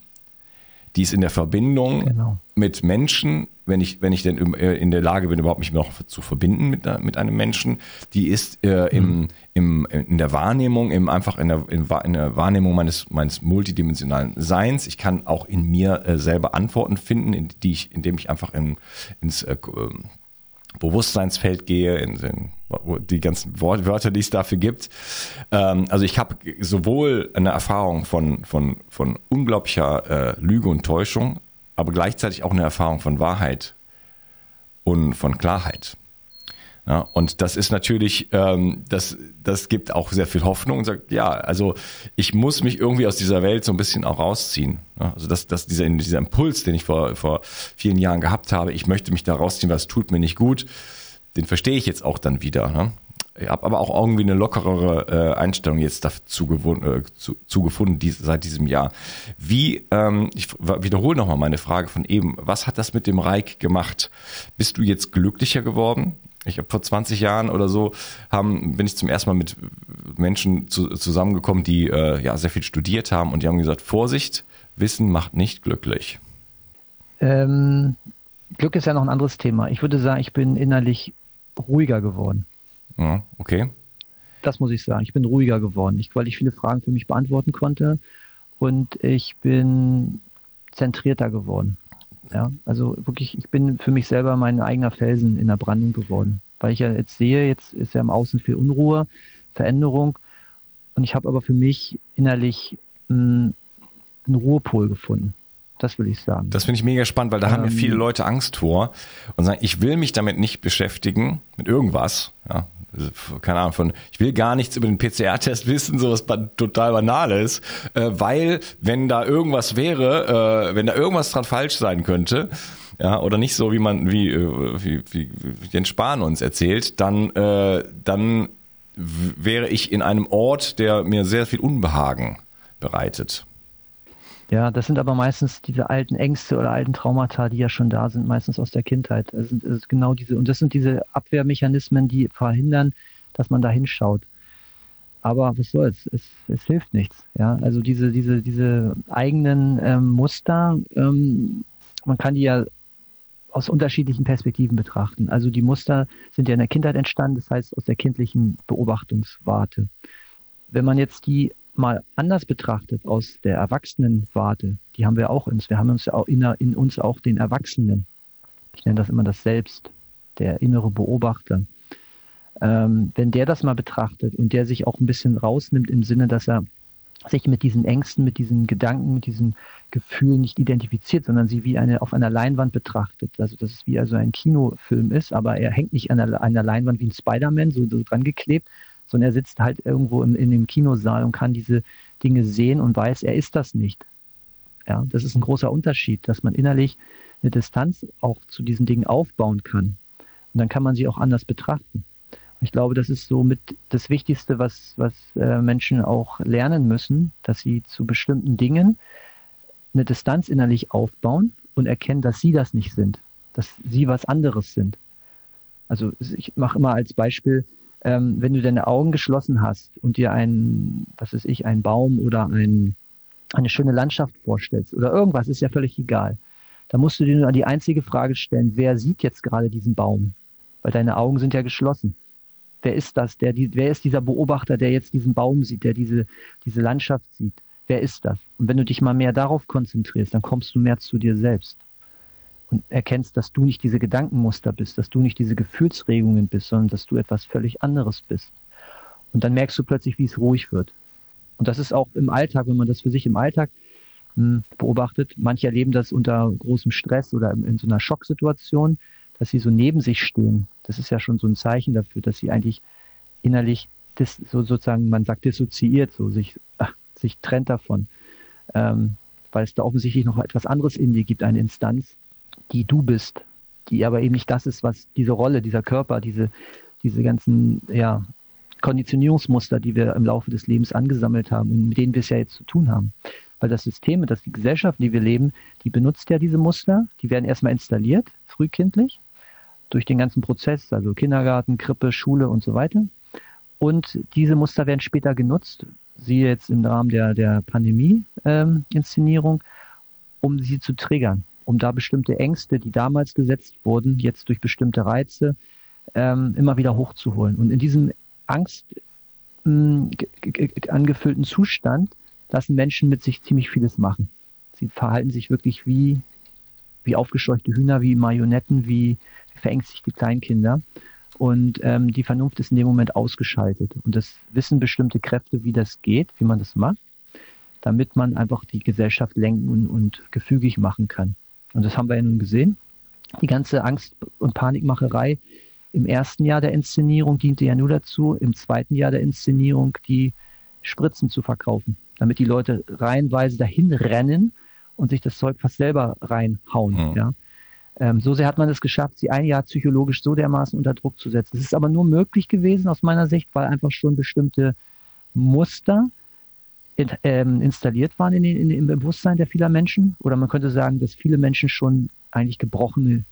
Die ist in der Verbindung genau. mit Menschen, wenn ich, wenn ich denn äh, in der Lage bin, überhaupt mich noch zu verbinden mit, mit einem Menschen, die ist äh, im, mhm. im, in der Wahrnehmung, im, einfach in der, in, in der Wahrnehmung meines, meines multidimensionalen Seins. Ich kann auch in mir äh, selber Antworten finden, in, die ich, indem ich einfach in, ins äh, Bewusstseinsfeld gehe, in, in die ganzen Wörter, die es dafür gibt. Ähm, also ich habe sowohl eine Erfahrung von, von, von unglaublicher äh, Lüge und Täuschung, aber gleichzeitig auch eine Erfahrung von Wahrheit und von Klarheit. Ja, und das ist natürlich, ähm, das, das gibt auch sehr viel Hoffnung und sagt, ja, also ich muss mich irgendwie aus dieser Welt so ein bisschen auch rausziehen. Ja, also das, das, dieser, dieser Impuls, den ich vor, vor vielen Jahren gehabt habe, ich möchte mich da rausziehen, was tut mir nicht gut, den verstehe ich jetzt auch dann wieder. Ne? Ich habe aber auch irgendwie eine lockerere äh, Einstellung jetzt dazu äh, zu, zu gefunden dies, seit diesem Jahr. Wie, ähm, ich wiederhole nochmal meine Frage von eben, was hat das mit dem Reich gemacht? Bist du jetzt glücklicher geworden? Ich habe vor 20 Jahren oder so haben, bin ich zum ersten Mal mit Menschen zu, zusammengekommen, die äh, ja sehr viel studiert haben und die haben gesagt, Vorsicht, Wissen macht nicht glücklich. Ähm, Glück ist ja noch ein anderes Thema. Ich würde sagen, ich bin innerlich ruhiger geworden. Ja, okay. Das muss ich sagen. Ich bin ruhiger geworden, ich, weil ich viele Fragen für mich beantworten konnte und ich bin zentrierter geworden. Ja, also wirklich, ich bin für mich selber mein eigener Felsen in der Brandung geworden. Weil ich ja jetzt sehe, jetzt ist ja im Außen viel Unruhe, Veränderung. Und ich habe aber für mich innerlich einen, einen Ruhepol gefunden. Das will ich sagen. Das finde ich mega spannend, weil da ähm, haben ja ähm, viele Leute Angst vor und sagen, ich will mich damit nicht beschäftigen, mit irgendwas. Ja, also, keine Ahnung, von ich will gar nichts über den PCR-Test wissen, sowas total Banales, äh, weil wenn da irgendwas wäre, äh, wenn da irgendwas dran falsch sein könnte, ja, oder nicht so, wie man, wie, äh, wie, wie, wie Jens Spahn uns erzählt, dann, äh, dann wäre ich in einem Ort, der mir sehr viel Unbehagen bereitet. Ja, das sind aber meistens diese alten Ängste oder alten Traumata, die ja schon da sind, meistens aus der Kindheit. Es sind, es genau diese, und das sind diese Abwehrmechanismen, die verhindern, dass man da hinschaut. Aber was soll's? Es, es hilft nichts. Ja, also diese, diese, diese eigenen ähm, Muster, ähm, man kann die ja aus unterschiedlichen Perspektiven betrachten. Also die Muster sind ja in der Kindheit entstanden, das heißt aus der kindlichen Beobachtungswarte. Wenn man jetzt die mal anders betrachtet aus der Erwachsenenwarte, die haben wir auch uns. Wir haben uns ja auch in, in uns auch den Erwachsenen. Ich nenne das immer das Selbst, der innere Beobachter. Ähm, wenn der das mal betrachtet und der sich auch ein bisschen rausnimmt im Sinne, dass er sich mit diesen Ängsten, mit diesen Gedanken, mit diesen Gefühlen nicht identifiziert, sondern sie wie eine auf einer Leinwand betrachtet. Also dass es wie also ein Kinofilm ist, aber er hängt nicht an einer, einer Leinwand wie ein Spider-Man, so, so dran geklebt, sondern er sitzt halt irgendwo im, in dem Kinosaal und kann diese Dinge sehen und weiß, er ist das nicht. Ja, das ist ein großer Unterschied, dass man innerlich eine Distanz auch zu diesen Dingen aufbauen kann. Und dann kann man sie auch anders betrachten. Ich glaube, das ist so mit das Wichtigste, was, was äh, Menschen auch lernen müssen, dass sie zu bestimmten Dingen eine Distanz innerlich aufbauen und erkennen, dass sie das nicht sind, dass sie was anderes sind. Also ich mache immer als Beispiel, ähm, wenn du deine Augen geschlossen hast und dir einen, was weiß ich, einen Baum oder ein, eine schöne Landschaft vorstellst oder irgendwas, ist ja völlig egal. Da musst du dir nur die einzige Frage stellen, wer sieht jetzt gerade diesen Baum? Weil deine Augen sind ja geschlossen. Wer ist das? Der, die, wer ist dieser Beobachter, der jetzt diesen Baum sieht, der diese, diese Landschaft sieht? Wer ist das? Und wenn du dich mal mehr darauf konzentrierst, dann kommst du mehr zu dir selbst und erkennst, dass du nicht diese Gedankenmuster bist, dass du nicht diese Gefühlsregungen bist, sondern dass du etwas völlig anderes bist. Und dann merkst du plötzlich, wie es ruhig wird. Und das ist auch im Alltag, wenn man das für sich im Alltag hm, beobachtet. Manche erleben das unter großem Stress oder in, in so einer Schocksituation, dass sie so neben sich stehen. Das ist ja schon so ein Zeichen dafür, dass sie eigentlich innerlich das so sozusagen, man sagt dissoziiert, so sich, ach, sich trennt davon. Ähm, weil es da offensichtlich noch etwas anderes in dir gibt, eine Instanz, die du bist, die aber eben nicht das ist, was diese Rolle, dieser Körper, diese, diese ganzen ja, Konditionierungsmuster, die wir im Laufe des Lebens angesammelt haben und mit denen wir es ja jetzt zu tun haben. Weil das System, das die Gesellschaft, in die wir leben, die benutzt ja diese Muster, die werden erstmal installiert, frühkindlich, durch den ganzen Prozess, also Kindergarten, Krippe, Schule und so weiter. Und diese Muster werden später genutzt, siehe jetzt im Rahmen der, der Pandemie-Inszenierung, ähm, um sie zu triggern, um da bestimmte Ängste, die damals gesetzt wurden, jetzt durch bestimmte Reize, ähm, immer wieder hochzuholen. Und in diesem Angst mh, angefüllten Zustand lassen Menschen mit sich ziemlich vieles machen. Sie verhalten sich wirklich wie, wie aufgescheuchte Hühner, wie Marionetten, wie, wie verängstigte Kleinkinder. Und ähm, die Vernunft ist in dem Moment ausgeschaltet. Und das wissen bestimmte Kräfte, wie das geht, wie man das macht, damit man einfach die Gesellschaft lenken und, und gefügig machen kann. Und das haben wir ja nun gesehen. Die ganze Angst- und Panikmacherei im ersten Jahr der Inszenierung diente ja nur dazu, im zweiten Jahr der Inszenierung die Spritzen zu verkaufen, damit die Leute reihenweise dahin rennen und sich das Zeug fast selber reinhauen. Mhm. Ja. Ähm, so sehr hat man es geschafft, sie ein Jahr psychologisch so dermaßen unter Druck zu setzen. Es ist aber nur möglich gewesen aus meiner Sicht, weil einfach schon bestimmte Muster in, ähm, installiert waren in in, im Bewusstsein der vieler Menschen. Oder man könnte sagen, dass viele Menschen schon eigentlich gebrochene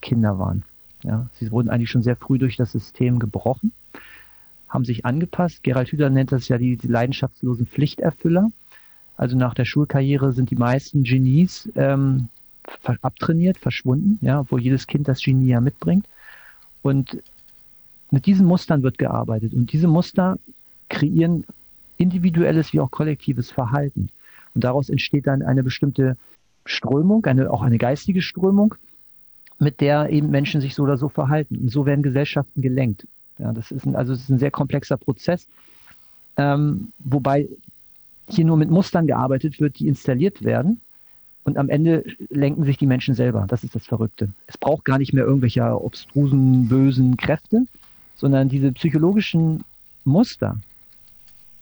Kinder waren. Ja, sie wurden eigentlich schon sehr früh durch das System gebrochen, haben sich angepasst. Gerald Hüder nennt das ja die, die leidenschaftslosen Pflichterfüller. Also nach der Schulkarriere sind die meisten Genies ähm, abtrainiert, verschwunden, ja, obwohl jedes Kind das Genie ja mitbringt. Und mit diesen Mustern wird gearbeitet. Und diese Muster kreieren individuelles wie auch kollektives Verhalten. Und daraus entsteht dann eine bestimmte Strömung, eine, auch eine geistige Strömung, mit der eben Menschen sich so oder so verhalten. Und so werden Gesellschaften gelenkt. Ja, das ist ein, also es ist ein sehr komplexer Prozess, ähm, wobei hier nur mit Mustern gearbeitet wird, die installiert werden Und am Ende lenken sich die Menschen selber. Das ist das Verrückte. Es braucht gar nicht mehr irgendwelche obstrusen, bösen Kräfte, sondern diese psychologischen Muster,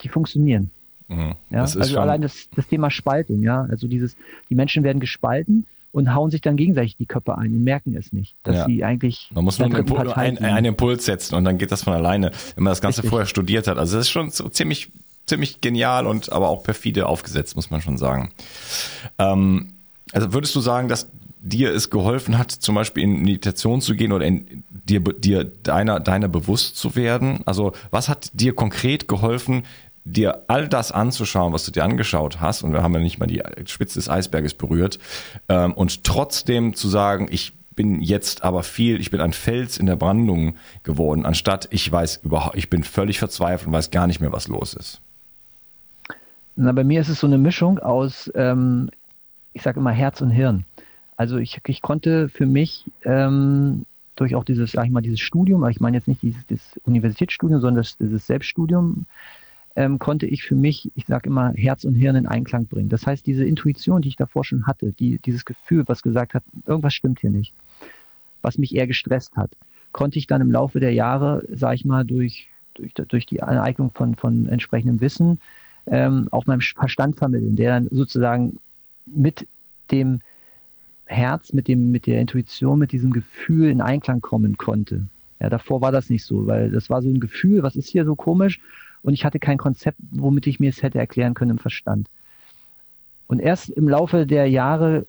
die funktionieren. Mhm. Ja? also allein das, das Thema Spaltung, ja. Also dieses, die Menschen werden gespalten und hauen sich dann gegenseitig die Köpfe ein und merken es nicht, dass ja. sie eigentlich. Man muss nur einen, Impuls, ein, einen Impuls setzen und dann geht das von alleine, wenn man das Ganze Richtig. vorher studiert hat. Also das ist schon so ziemlich, ziemlich genial und aber auch perfide aufgesetzt, muss man schon sagen. Ähm, also würdest du sagen, dass dir es geholfen hat, zum Beispiel in Meditation zu gehen oder in dir, dir deiner, deiner bewusst zu werden? Also was hat dir konkret geholfen, dir all das anzuschauen, was du dir angeschaut hast, und wir haben ja nicht mal die Spitze des Eisberges berührt, ähm, und trotzdem zu sagen, ich bin jetzt aber viel, ich bin ein Fels in der Brandung geworden, anstatt ich weiß überhaupt, ich bin völlig verzweifelt und weiß gar nicht mehr, was los ist. Na, bei mir ist es so eine Mischung aus, ähm, ich sage immer Herz und Hirn. Also ich, ich konnte für mich ähm, durch auch dieses, sag ich mal, dieses Studium, ich meine jetzt nicht dieses, dieses Universitätsstudium, sondern das, dieses Selbststudium, ähm, konnte ich für mich, ich sage immer, Herz und Hirn in Einklang bringen. Das heißt, diese Intuition, die ich davor schon hatte, die, dieses Gefühl, was gesagt hat, irgendwas stimmt hier nicht, was mich eher gestresst hat, konnte ich dann im Laufe der Jahre, sage ich mal, durch, durch, durch die Aneignung von, von entsprechendem Wissen ähm, auch meinem Verstand vermitteln, der dann sozusagen mit dem Herz, mit dem, mit der Intuition, mit diesem Gefühl in Einklang kommen konnte. Ja, davor war das nicht so, weil das war so ein Gefühl, was ist hier so komisch? Und ich hatte kein Konzept, womit ich mir es hätte erklären können im Verstand. Und erst im Laufe der Jahre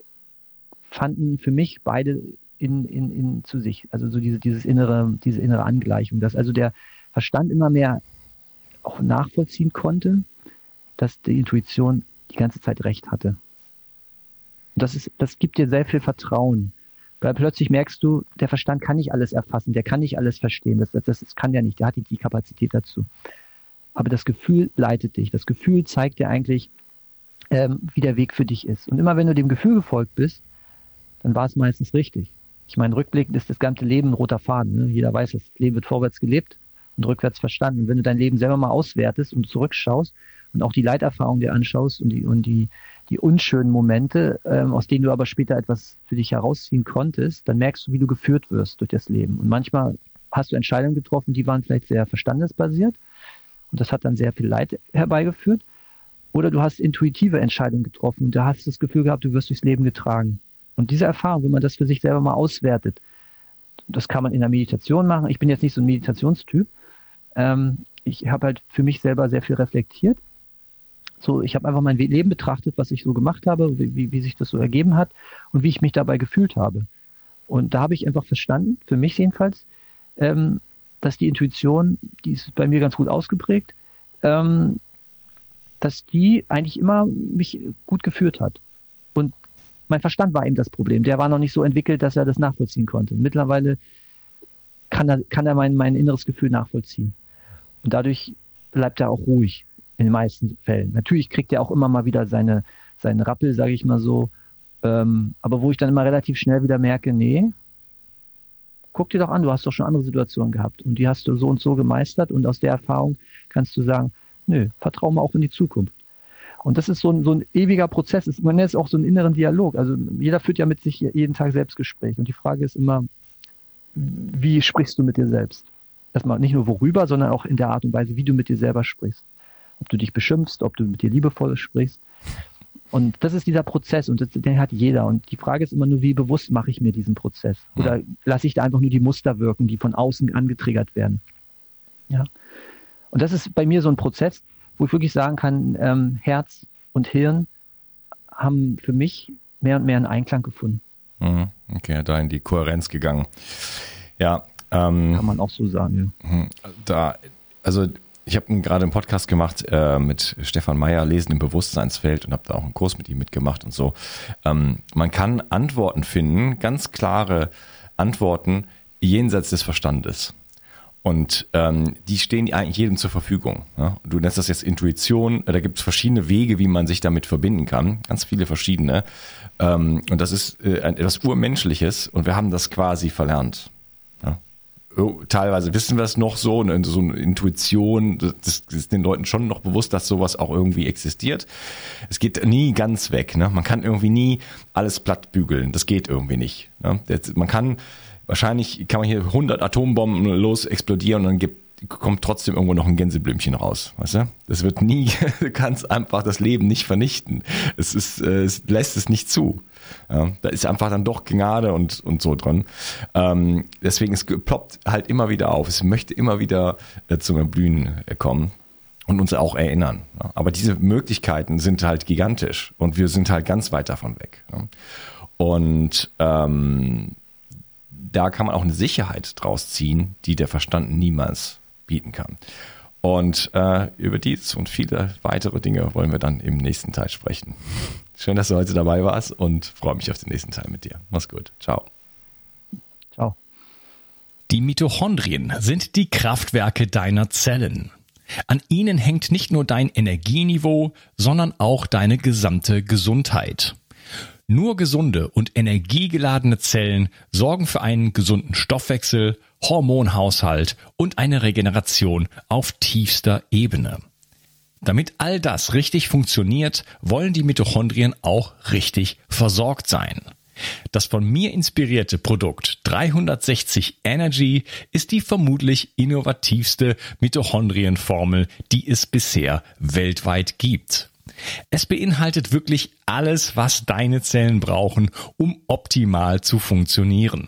fanden für mich beide in, in, in zu sich, also so diese, dieses innere, diese innere Angleichung, dass also der Verstand immer mehr auch nachvollziehen konnte, dass die Intuition die ganze Zeit recht hatte. Und das ist, das gibt dir sehr viel Vertrauen. Weil plötzlich merkst du, der Verstand kann nicht alles erfassen, der kann nicht alles verstehen. Das, das, das kann der nicht, der hat die, die Kapazität dazu aber das Gefühl leitet dich. Das Gefühl zeigt dir eigentlich, ähm, wie der Weg für dich ist. Und immer wenn du dem Gefühl gefolgt bist, dann war es meistens richtig. Ich meine, rückblickend ist das ganze Leben ein roter Faden. Ne? Jeder weiß, das Leben wird vorwärts gelebt und rückwärts verstanden. Und wenn du dein Leben selber mal auswertest und zurückschaust und auch die Leiterfahrung dir anschaust und die, und die, die unschönen Momente, ähm, aus denen du aber später etwas für dich herausziehen konntest, dann merkst du, wie du geführt wirst durch das Leben. Und manchmal hast du Entscheidungen getroffen, die waren vielleicht sehr verstandesbasiert und das hat dann sehr viel Leid herbeigeführt. Oder du hast intuitive Entscheidungen getroffen da hast du das Gefühl gehabt, du wirst durchs Leben getragen. Und diese Erfahrung, wenn man das für sich selber mal auswertet, das kann man in der Meditation machen. Ich bin jetzt nicht so ein Meditationstyp. Ähm, ich habe halt für mich selber sehr viel reflektiert. So, ich habe einfach mein Leben betrachtet, was ich so gemacht habe, wie, wie sich das so ergeben hat und wie ich mich dabei gefühlt habe. Und da habe ich einfach verstanden, für mich jedenfalls, ähm, dass die Intuition, die ist bei mir ganz gut ausgeprägt, ähm, dass die eigentlich immer mich gut geführt hat. Und mein Verstand war eben das Problem. Der war noch nicht so entwickelt, dass er das nachvollziehen konnte. Mittlerweile kann er, kann er mein, mein inneres Gefühl nachvollziehen. Und dadurch bleibt er auch ruhig in den meisten Fällen. Natürlich kriegt er auch immer mal wieder seine, seinen Rappel, sage ich mal so. Ähm, aber wo ich dann immer relativ schnell wieder merke, nee, guck dir doch an, du hast doch schon andere Situationen gehabt und die hast du so und so gemeistert und aus der Erfahrung kannst du sagen, nö, vertraue mal auch in die Zukunft. Und das ist so ein, so ein ewiger Prozess. Man nennt es auch so einen inneren Dialog. Also jeder führt ja mit sich jeden Tag Selbstgespräch. Und die Frage ist immer, wie sprichst du mit dir selbst? Erstmal nicht nur worüber, sondern auch in der Art und Weise, wie du mit dir selber sprichst. Ob du dich beschimpfst, ob du mit dir liebevoll sprichst. Und das ist dieser Prozess und das, den hat jeder. Und die Frage ist immer nur, wie bewusst mache ich mir diesen Prozess? Oder lasse ich da einfach nur die Muster wirken, die von außen angetriggert werden? Ja. Und das ist bei mir so ein Prozess, wo ich wirklich sagen kann, ähm, Herz und Hirn haben für mich mehr und mehr einen Einklang gefunden. Mhm. Okay, da in die Kohärenz gegangen. Ja. Ähm, kann man auch so sagen. Ja. Mhm. Da, also ich habe gerade einen Podcast gemacht äh, mit Stefan Meyer, Lesen im Bewusstseinsfeld und habe da auch einen Kurs mit ihm mitgemacht und so. Ähm, man kann Antworten finden, ganz klare Antworten jenseits des Verstandes. Und ähm, die stehen eigentlich jedem zur Verfügung. Ja? Du nennst das jetzt Intuition, da gibt es verschiedene Wege, wie man sich damit verbinden kann, ganz viele verschiedene. Ähm, und das ist äh, etwas Urmenschliches und wir haben das quasi verlernt. Oh, teilweise wissen wir es noch so, ne, so eine Intuition, das, ist den Leuten schon noch bewusst, dass sowas auch irgendwie existiert. Es geht nie ganz weg. Ne? Man kann irgendwie nie alles platt bügeln. Das geht irgendwie nicht. Ne? Man kann, wahrscheinlich kann man hier 100 Atombomben los explodieren und dann gibt kommt trotzdem irgendwo noch ein Gänseblümchen raus, weißt du? Das wird nie, du kannst einfach das Leben nicht vernichten. Es ist, äh, es lässt es nicht zu. Ja, da ist einfach dann doch Gnade und, und so dran. Ähm, deswegen, es ploppt halt immer wieder auf. Es möchte immer wieder äh, zum Erblühen äh, kommen und uns auch erinnern. Ja. Aber diese Möglichkeiten sind halt gigantisch und wir sind halt ganz weit davon weg. Ja. Und ähm, da kann man auch eine Sicherheit draus ziehen, die der Verstand niemals bieten kann. Und äh, über dies und viele weitere Dinge wollen wir dann im nächsten Teil sprechen. Schön, dass du heute dabei warst und freue mich auf den nächsten Teil mit dir. Mach's gut. Ciao. Ciao. Die Mitochondrien sind die Kraftwerke deiner Zellen. An ihnen hängt nicht nur dein Energieniveau, sondern auch deine gesamte Gesundheit. Nur gesunde und energiegeladene Zellen sorgen für einen gesunden Stoffwechsel, Hormonhaushalt und eine Regeneration auf tiefster Ebene. Damit all das richtig funktioniert, wollen die Mitochondrien auch richtig versorgt sein. Das von mir inspirierte Produkt 360 Energy ist die vermutlich innovativste Mitochondrienformel, die es bisher weltweit gibt. Es beinhaltet wirklich alles, was deine Zellen brauchen, um optimal zu funktionieren.